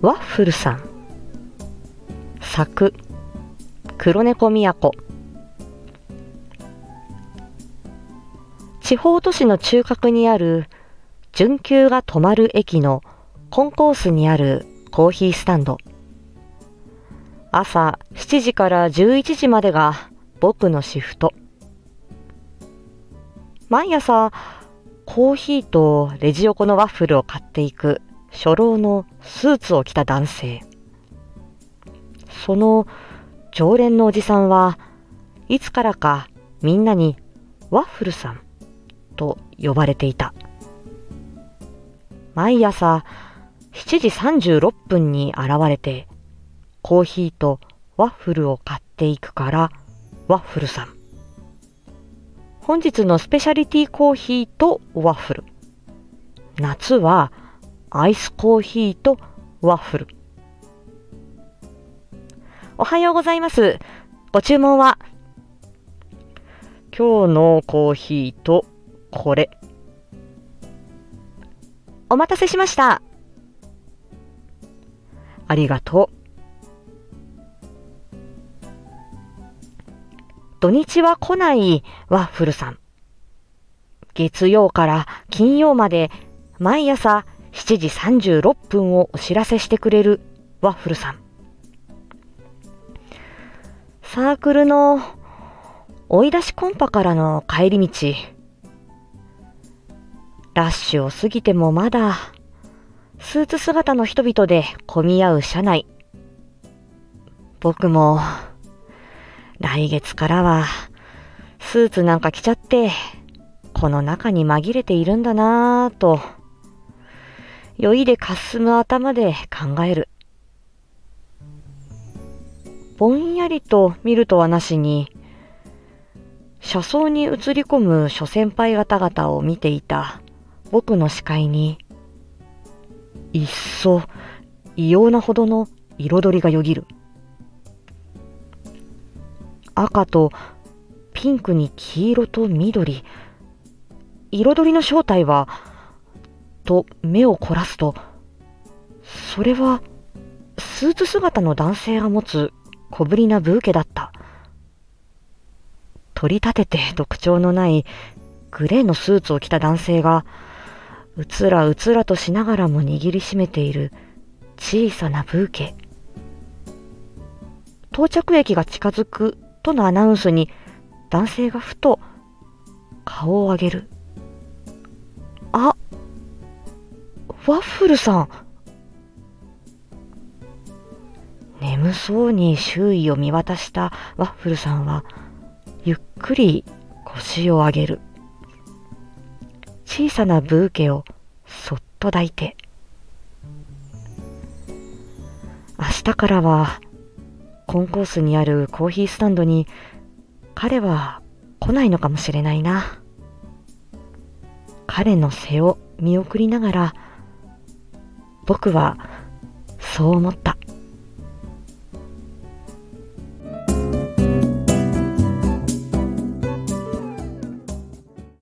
ワッフルさん。作黒猫都。地方都市の中核にある準急が止まる駅のコンコースにあるコーヒースタンド。朝7時から11時までが僕のシフト。毎朝コーヒーとレジ横のワッフルを買っていく。初老のスーツを着た男性。その常連のおじさんはいつからかみんなにワッフルさんと呼ばれていた。毎朝7時36分に現れてコーヒーとワッフルを買っていくからワッフルさん。本日のスペシャリティコーヒーとワッフル。夏はアイスコーヒーとワッフルおはようございます。ご注文は今日のコーヒーとこれ。お待たせしました。ありがとう。土日は来ないワッフルさん。月曜から金曜まで毎朝7時36分をお知らせしてくれるワッフルさん。サークルの追い出しコンパからの帰り道。ラッシュを過ぎてもまだ、スーツ姿の人々で混み合う車内。僕も、来月からは、スーツなんか着ちゃって、この中に紛れているんだなぁと、酔いでかすむ頭で考える。ぼんやりと見るとはなしに、車窓に映り込む諸先輩方々を見ていた僕の視界に、いっそ異様なほどの彩りがよぎる。赤とピンクに黄色と緑。彩りの正体は、と目を凝らすと、それはスーツ姿の男性が持つ小ぶりなブーケだった。取り立てて特徴のないグレーのスーツを着た男性が、うつらうつらとしながらも握りしめている小さなブーケ。到着駅が近づくとのアナウンスに男性がふと顔を上げる。ワッフルさん。眠そうに周囲を見渡したワッフルさんは、ゆっくり腰を上げる。小さなブーケをそっと抱いて。明日からは、コンコースにあるコーヒースタンドに、彼は来ないのかもしれないな。彼の背を見送りながら、僕はそう思った。